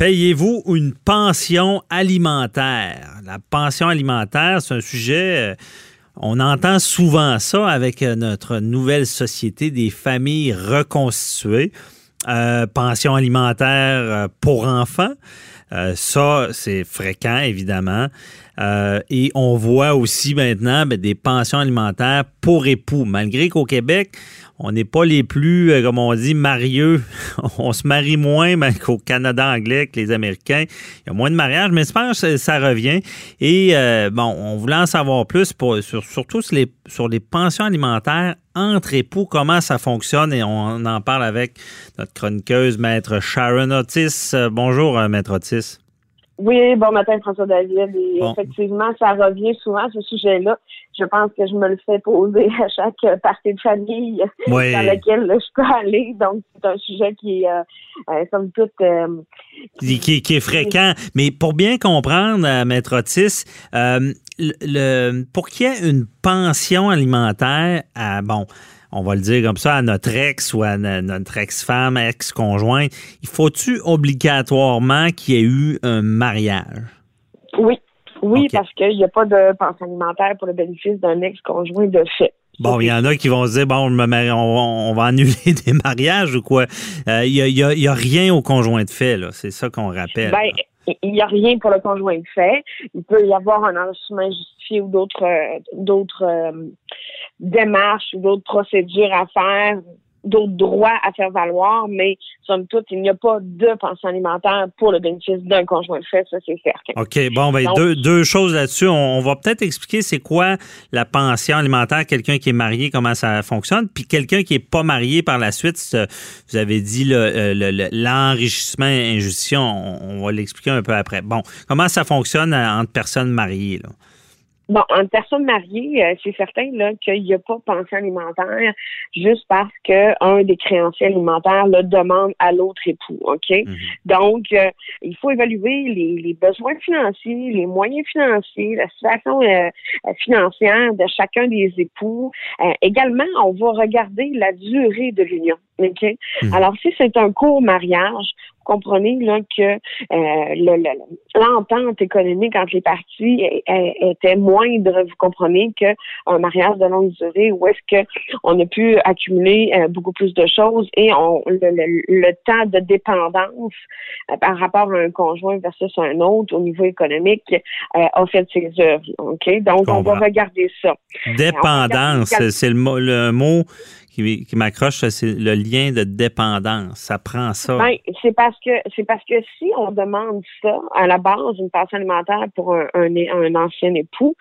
Payez-vous une pension alimentaire? La pension alimentaire, c'est un sujet, euh, on entend souvent ça avec euh, notre nouvelle société des familles reconstituées. Euh, pension alimentaire pour enfants. ça, c'est fréquent, évidemment. Et on voit aussi maintenant ben, des pensions alimentaires pour époux, malgré qu'au Québec, on n'est pas les plus, euh, comme on dit, marieux. on se marie moins ben, qu'au Canada anglais, que les Américains. Il y a moins de mariages, mais je pense que ça revient. Et euh, bon, on voulait en savoir plus, pour, sur, surtout sur les, sur les pensions alimentaires entre époux, comment ça fonctionne. Et on en parle avec notre chroniqueuse, Maître Sharon Otis. Euh, bonjour, Maître Otis. Oui, bon matin, François David. Et effectivement, ça revient souvent, ce sujet-là. Je pense que je me le fais poser à chaque partie de famille dans laquelle je peux aller. Donc, c'est un sujet qui est, euh, euh comme tout... Euh, qui, qui, est fréquent. Mais pour bien comprendre, euh, Maître Otis, le, pour qu'il y ait une pension alimentaire, à, bon on va le dire comme ça, à notre ex ou à notre ex-femme, ex-conjointe, il faut-tu obligatoirement qu'il y ait eu un mariage? Oui. Oui, parce qu'il n'y a pas de pension alimentaire pour le bénéfice d'un ex-conjoint de fait. Bon, il y en a qui vont se dire, bon, on, va annuler des mariages ou quoi? Euh, il n'y a, rien au conjoint de fait, là. C'est ça qu'on rappelle. Ben, il n'y a rien pour le conjoint fait. Il peut y avoir un enrichissement justifié ou d'autres euh, d'autres euh, démarches ou d'autres procédures à faire d'autres droits à faire valoir, mais somme toute, il n'y a pas de pension alimentaire pour le bénéfice d'un conjoint de fait, ça c'est certain. OK, bon, ben, deux, deux, choses là-dessus. On, va peut-être expliquer c'est quoi la pension alimentaire, quelqu'un qui est marié, comment ça fonctionne, puis quelqu'un qui n'est pas marié par la suite, vous avez dit euh, l'enrichissement le, injustice, on, on va l'expliquer un peu après. Bon, comment ça fonctionne euh, entre personnes mariées, là? Bon, en personne mariée, euh, c'est certain là qu'il n'y a pas de pension alimentaire juste parce que un des créanciers alimentaires le demande à l'autre époux, ok? Mhm. Donc, euh, il faut évaluer les, besoins financiers, les moyens financiers, la situation euh, financière de chacun des époux. également, on va regarder la durée de l'union. ok? Mhm. Alors, si c'est un court mariage, comprenez là, que euh, l'entente économique entre les parties était moindre, vous comprenez, qu'un mariage de longue durée où est-ce qu'on a pu accumuler euh, beaucoup plus de choses et on, le, temps de dépendance euh, par rapport à un conjoint versus un autre au niveau économique a fait ses œuvres. OK? Donc, on, va regarder ça. Dépendance, c'est le, le mot qui, m'accroche, c'est le lien de dépendance. Ça prend ça. Ben, c'est parce que c'est parce que si on demande ça à la base une pension alimentaire pour un, un, ancien époux,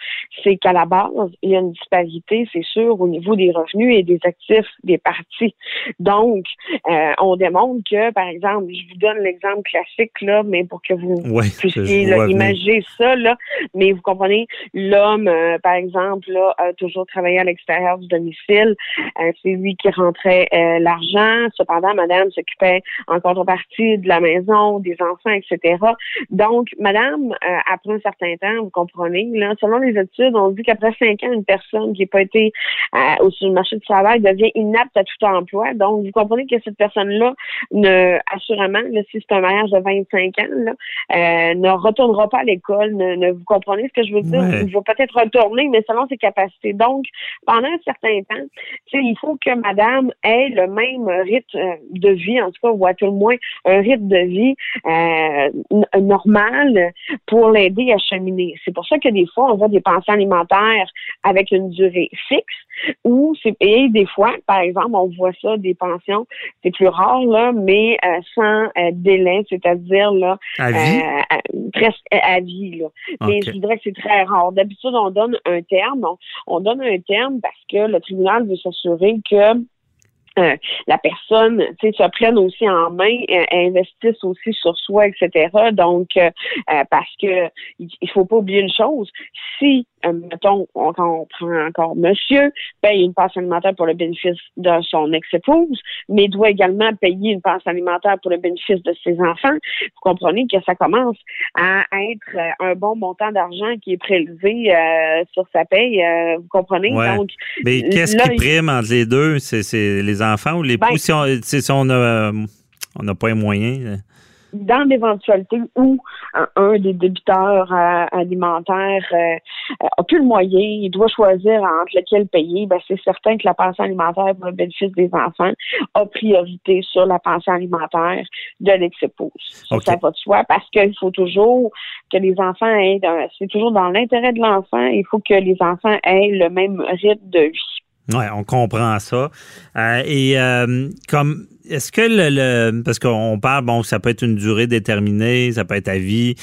c'est qu'à la base il y a une disparité, c'est sûr, au niveau des revenus et des actifs des parties. Donc, euh, on démontre que, par exemple, je vous donne l'exemple classique là, mais pour que vous puissiez imaginer ça là, mais vous comprenez, l'homme, euh, par exemple, là, a toujours travaillé à l'extérieur du domicile. Euh, c'est lui qui rentrait euh, l'argent. Cependant, madame s'occupait en contrepartie de la maison, des enfants, etc. Donc, madame, euh, après un certain temps, vous comprenez, là, selon les études, on dit qu'après cinq ans, une personne qui n'a pas été euh, au sur le marché du travail devient inapte à tout emploi. Donc, vous comprenez que cette personne-là, ne, assurément, si c'est un mariage de 25 ans, là, ne retournera pas à l'école. Ne, vous comprenez ce que je veux dire? Il va peut-être retourner, mais selon ses capacités. Donc, pendant un certain temps, il faut que madame ait le même rythme euh, de vie, en tout cas, ou à tout le moins un rythme de vie euh, normal pour l'aider à cheminer. C'est pour ça que des fois, on voit des pensions alimentaires avec une durée fixe ou c'est et des fois, par exemple, on voit ça des pensions, c'est plus rare là, mais euh, sans délai, c'est-à-dire là à vie? presque à vie là. Mais je dirais que c'est très rare. D'habitude, on donne un terme, on, on donne un terme parce que le tribunal veut s'assurer que euh, la personne, tu sais, se prenne aussi en main, euh, investisse aussi sur soi, etc. Donc, euh, parce que il faut pas oublier une chose, si euh, mettons, on, quand on prend encore monsieur, paye une passe alimentaire pour le bénéfice de son ex-épouse, mais doit également payer une passe alimentaire pour le bénéfice de ses enfants. Vous comprenez que ça commence à être euh, un bon montant d'argent qui est prélevé euh, sur sa paye. vous comprenez? Donc, mais qu'est-ce qui prime entre les deux? C'est les enfants ou les ben, si on n'a on pas les moyens? Dans l'éventualité où un, des débiteurs euh, alimentaires euh, a plus le moyen, il doit choisir entre lequel payer, ben c'est certain que la pension alimentaire pour le bénéfice des enfants a priorité sur la pension alimentaire de l'ex-épouse. Ça va de soi parce qu'il faut toujours que les enfants aient, c'est toujours dans l'intérêt de l'enfant, il faut que les enfants aient le même rythme de vie. Oui, on comprend ça. Euh, et comme est-ce que le, parce qu'on parle, bon, ça peut être une durée déterminée, ça peut être à vie,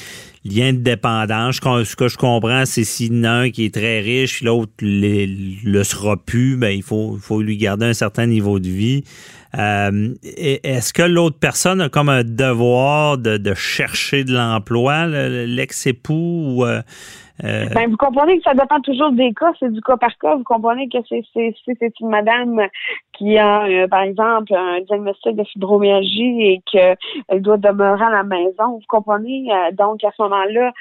lien de dépendance. Ce que je comprends, c'est si un qui est très riche, l'autre le sera plus, ben il faut, faut lui garder un certain niveau de vie. Euh, est-ce que l'autre personne a comme un devoir de, de chercher de l'emploi, l'ex-époux ou euh, euh, ben, vous comprenez que ça dépend toujours des cas, c'est du cas par cas. Vous comprenez que c'est c'est une madame qui a, euh, par exemple, un diagnostic de fibromyalgie et qu'elle doit demeurer à la maison. Vous comprenez? Euh, donc, à ce moment-là,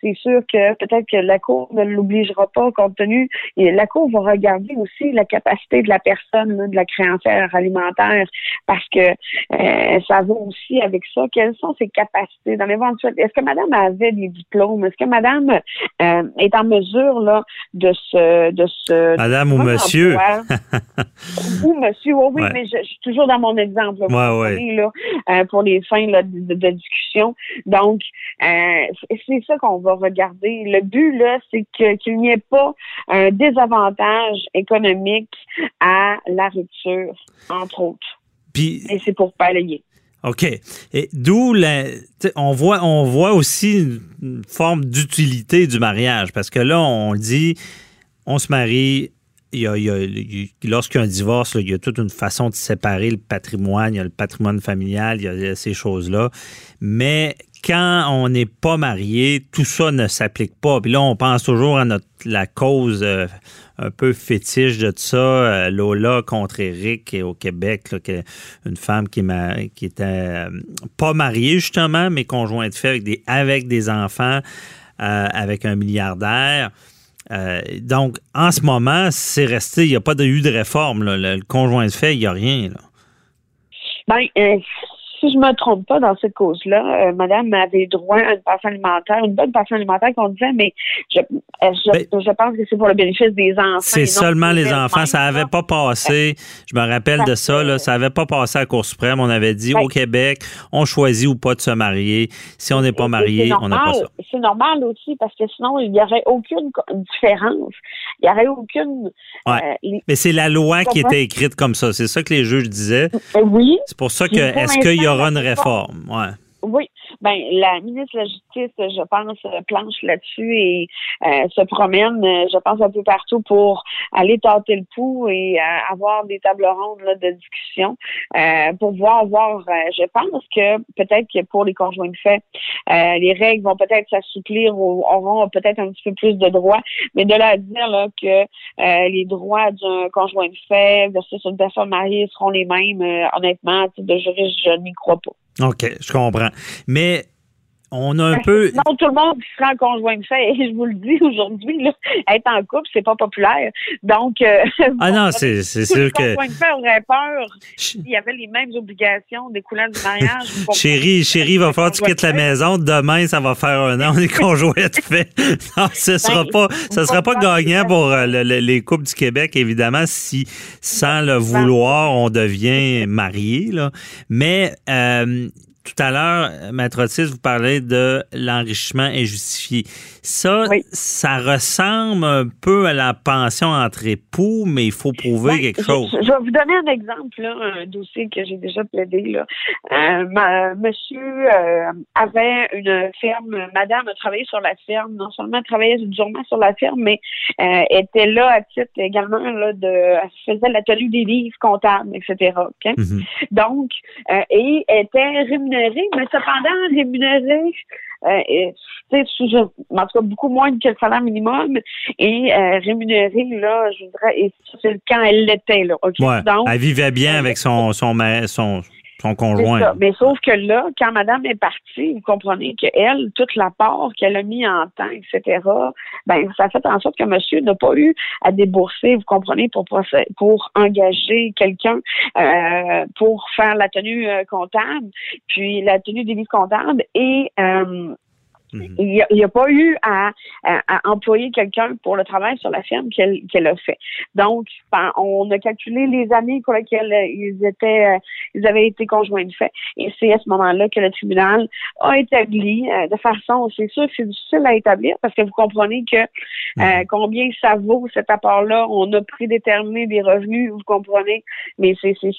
c'est sûr que peut-être que la Cour ne l'obligera pas compte tenu. Et la Cour va regarder aussi la capacité de la personne, de la créancière alimentaire, parce que ça va aussi avec ça. Quelles sont ses capacités dans l'éventuel? Est-ce que madame avait des diplômes? Est-ce que madame euh, est en mesure là de se de se Madame ou Monsieur? ou Monsieur. Oui, mais je, suis toujours dans mon exemple là, euh, pour les fins de, discussion. Donc euh, c'est ça qu'on va regarder. Le but là c'est qu'il n'y ait pas un désavantage économique à la rupture entre autres. Puis, et c'est pour balayer. OK. Et d'où on voit on voit aussi une forme d'utilité du mariage parce que là on dit on se marie il y a, lorsqu'il y a un divorce, il y a toute une façon de séparer le patrimoine, il y a le patrimoine familial, il y a ces choses-là. Mais quand on n'est pas marié, tout ça ne s'applique pas. Puis là, on pense toujours à notre la cause euh, un peu fétiche de ça, euh, Lola contre Eric au Québec, une femme qui, qui était euh, pas mariée justement, mais conjointe fait avec des, avec des enfants, avec un milliardaire. Donc, en ce moment, c'est resté, il n'y a pas eu de réforme. Le, conjoint de fait, il n'y a rien. Ben, si je me trompe pas dans cette cause-là, euh, Madame avait droit à une pension alimentaire, une bonne pension alimentaire qu'on disait, mais je, euh, ben, je, pense que c'est pour le bénéfice des enfants. C'est seulement les enfants. Ça n'avait pas passé. Je me rappelle de ça. Là, ça n'avait pas passé à la Cour suprême. On avait dit au Québec, on choisit ou pas de se marier. Si on n'est pas marié, on n'a pas ça. C'est normal aussi parce que sinon il n'y aurait aucune différence. Il n'y aurait aucune. Ouais. Euh, mais c'est la loi qui était écrite comme ça. C'est ça que les juges disaient. Oui. C'est pour ça que est-ce qu'il y aura une réforme. Ouais. Oui, ben la ministre de la Justice, je pense, planche là-dessus et euh, se promène, je pense, un peu partout pour aller tâter le pouls et euh, avoir des tables rondes de discussion euh, pour voir, voir. je pense que peut-être que pour les conjoints de fait, les règles vont peut-être s'assouplir ou auront peut-être un petit peu plus de droits, mais de là à dire là, que les droits d'un conjoint de fait versus une personne mariée seront les mêmes, honnêtement, de juriste, je n'y crois pas. OK, je comprends. Mais on a un peu. Non, tout le monde sera en conjoint de fait. Et je vous le dis aujourd'hui, être en couple, c'est pas populaire. Donc. Euh, ah non, c'est sûr que. conjoint de fait aurait peur s'il y avait les mêmes obligations découlant du mariage. chérie, chérie, il va falloir que tu quittes la maison. Demain, ça va faire un an. On est conjoint de fait. Non, ce sera ben, pas, ça sera pas gagnant pour euh, les couples du Québec, évidemment, si sans le vouloir, on devient marié. Là. Mais. Euh, tout à l'heure, Maître Otis, vous parlez de l'enrichissement injustifié. Ça, ça ressemble un peu à la pension entre époux, mais il faut prouver ben, quelque chose. Je, vais vous donner un exemple, là, un dossier que j'ai déjà plaidé. Là. Euh, monsieur euh, avait une ferme, madame a travaillé sur la ferme, non seulement travaillait durement sur la ferme, mais euh, était là à titre également là, de elle faisait l'atelier des livres comptables, etc. Mm-hmm. Donc, et était rémunérée, mais cependant rémunérée euh, en tout cas beaucoup moins que le salaire minimum et euh, rémunérée là, je voudrais, et c'est quand elle l'était là. Donc, elle vivait bien avec son son son son conjoint. Mais sauf que là, quand madame est partie, vous comprenez qu'elle, toute la part qu'elle a mis en temps, etc., ben, ça fait en sorte que monsieur n'a pas eu à débourser, vous comprenez, pour, pour engager quelqu'un euh, pour faire la tenue euh, comptable, puis la tenue des livres comptables et euh, Mhm. Il n'y a, pas eu à, employer quelqu'un pour le travail sur la ferme qu'elle a fait. Donc, ben, on a calculé les années pour lesquelles ils étaient, euh, ils avaient été conjoints de fait. Et c'est à ce moment-là que le tribunal a établi euh, de façon, c'est sûr que c'est difficile à établir parce que vous comprenez que euh, mhm. combien ça vaut cet apport-là. On a prédéterminé des revenus, vous comprenez, mais c'est c'est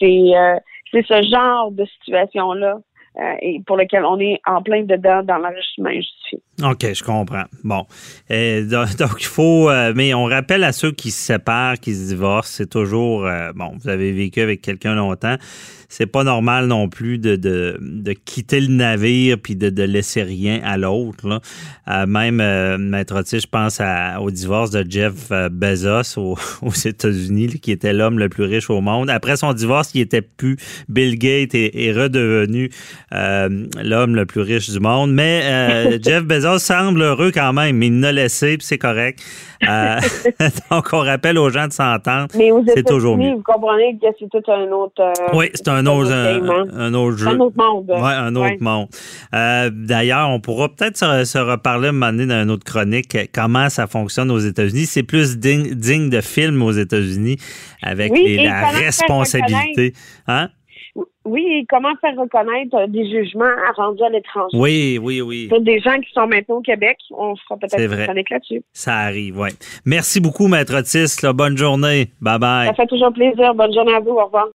c'est ce genre de situation-là euh, et pour lequel on est en plein dedans dans l'enrichissement injustifié. OK, je comprends. Bon. Et donc, il faut. Euh, mais on rappelle à ceux qui se séparent, qui se divorcent, c'est toujours. Euh, bon, vous avez vécu avec quelqu'un longtemps c'est pas normal non plus de, de, de, quitter le navire puis de, de laisser rien à l'autre. Euh, même, euh, Maître Otis, je pense à, au divorce de Jeff euh, Bezos aux États-Unis, qui était l'homme le plus riche au monde. Après son divorce, il était plus Bill Gates et est redevenu euh, l'homme le plus riche du monde. Mais Jeff Bezos semble heureux quand même. Il l'a laissé, puis c'est correct. donc, on rappelle aux gens de s'entendre. C'est toujours mieux. Vous comprenez que c'est tout un autre. oui, c'est un un autre, un, autre jeu. Un autre monde. Oui, un autre monde. Euh, d'ailleurs, on pourra peut-être se, reparler un moment donné dans une autre chronique comment ça fonctionne aux États-Unis. C'est plus digne, de film aux États-Unis avec la responsabilité. Hein? Oui, et comment faire reconnaître des jugements rendus à l'étranger? Oui, oui, oui. Pour des gens qui sont maintenant au Québec, on fera peut-être une chronique là-dessus. Ça arrive, oui. Merci beaucoup, Maître Otis. bonne journée. Bye bye. Ça fait toujours plaisir. Bonne journée à vous. Au revoir.